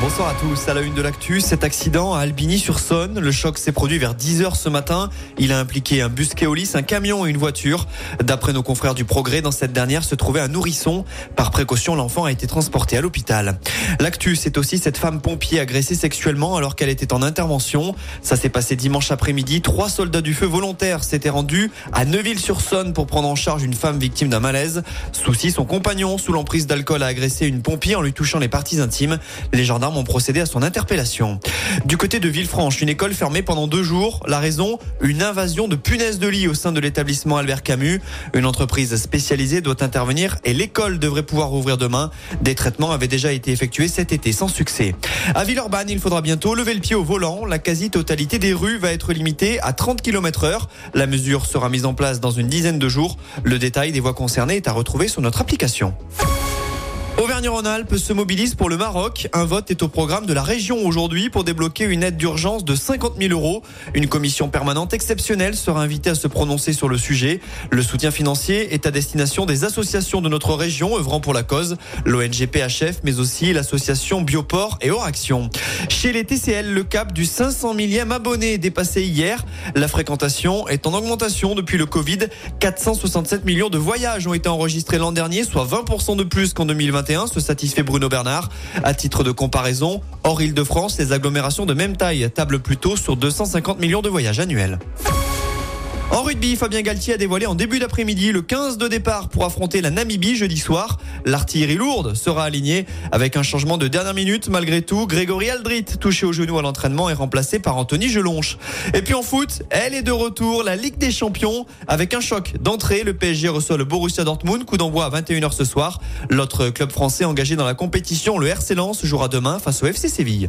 Bonsoir à tous. À la une de l'actu, cet accident à Albigny-sur-Saône. Le choc s'est produit vers 10h ce matin. Il a impliqué un bus Keolis, un camion et une voiture. D'après nos confrères du Progrès, dans cette dernière se trouvait un nourrisson. Par précaution, l'enfant a été transporté à l'hôpital. L'actu, c'est aussi cette femme pompier agressée sexuellement alors qu'elle était en intervention. Ça s'est passé dimanche après-midi. Trois soldats du feu volontaires s'étaient rendus à Neuville-sur-Saône pour prendre en charge une femme victime d'un malaise. Souci, son compagnon, sous l'emprise d'alcool, a agressé une pompier en lui touchant les parties intimes. Les ont procédé à son interpellation. Du côté de Villefranche, une école fermée pendant deux jours. La raison Une invasion de punaises de lit au sein de l'établissement Albert Camus. Une entreprise spécialisée doit intervenir et l'école devrait pouvoir rouvrir demain. Des traitements avaient déjà été effectués cet été sans succès. À Villeurbanne, il faudra bientôt lever le pied au volant. La quasi-totalité des rues va être limitée à 30 km heure. La mesure sera mise en place dans une dizaine de jours. Le détail des voies concernées est à retrouver sur notre application. Auvergne-Rhône-Alpes se mobilise pour le Maroc. Un vote est au programme de la région aujourd'hui pour débloquer une aide d'urgence de 50 000 euros. Une commission permanente exceptionnelle sera invitée à se prononcer sur le sujet. Le soutien financier est à destination des associations de notre région œuvrant pour la cause, l'ONG PHF, mais aussi l'association Bioport et Action. Chez les TCL, le cap du 500 millième abonné est dépassé hier. La fréquentation est en augmentation depuis le Covid. 467 millions de voyages ont été enregistrés l'an dernier, soit 20% de plus qu'en 2020 se satisfait Bruno Bernard. À titre de comparaison, hors Île-de-France, les agglomérations de même taille tablent plutôt sur 250 millions de voyages annuels. En rugby, Fabien Galtier a dévoilé en début d'après-midi le 15 de départ pour affronter la Namibie jeudi soir. L'artillerie lourde sera alignée avec un changement de dernière minute. Malgré tout, Grégory Aldrit, touché au genou à l'entraînement, est remplacé par Anthony Gelonche. Et puis en foot, elle est de retour, la Ligue des Champions, avec un choc d'entrée. Le PSG reçoit le Borussia Dortmund, coup d'envoi à 21h ce soir. L'autre club français engagé dans la compétition, le RC Lens, jouera demain face au FC Séville.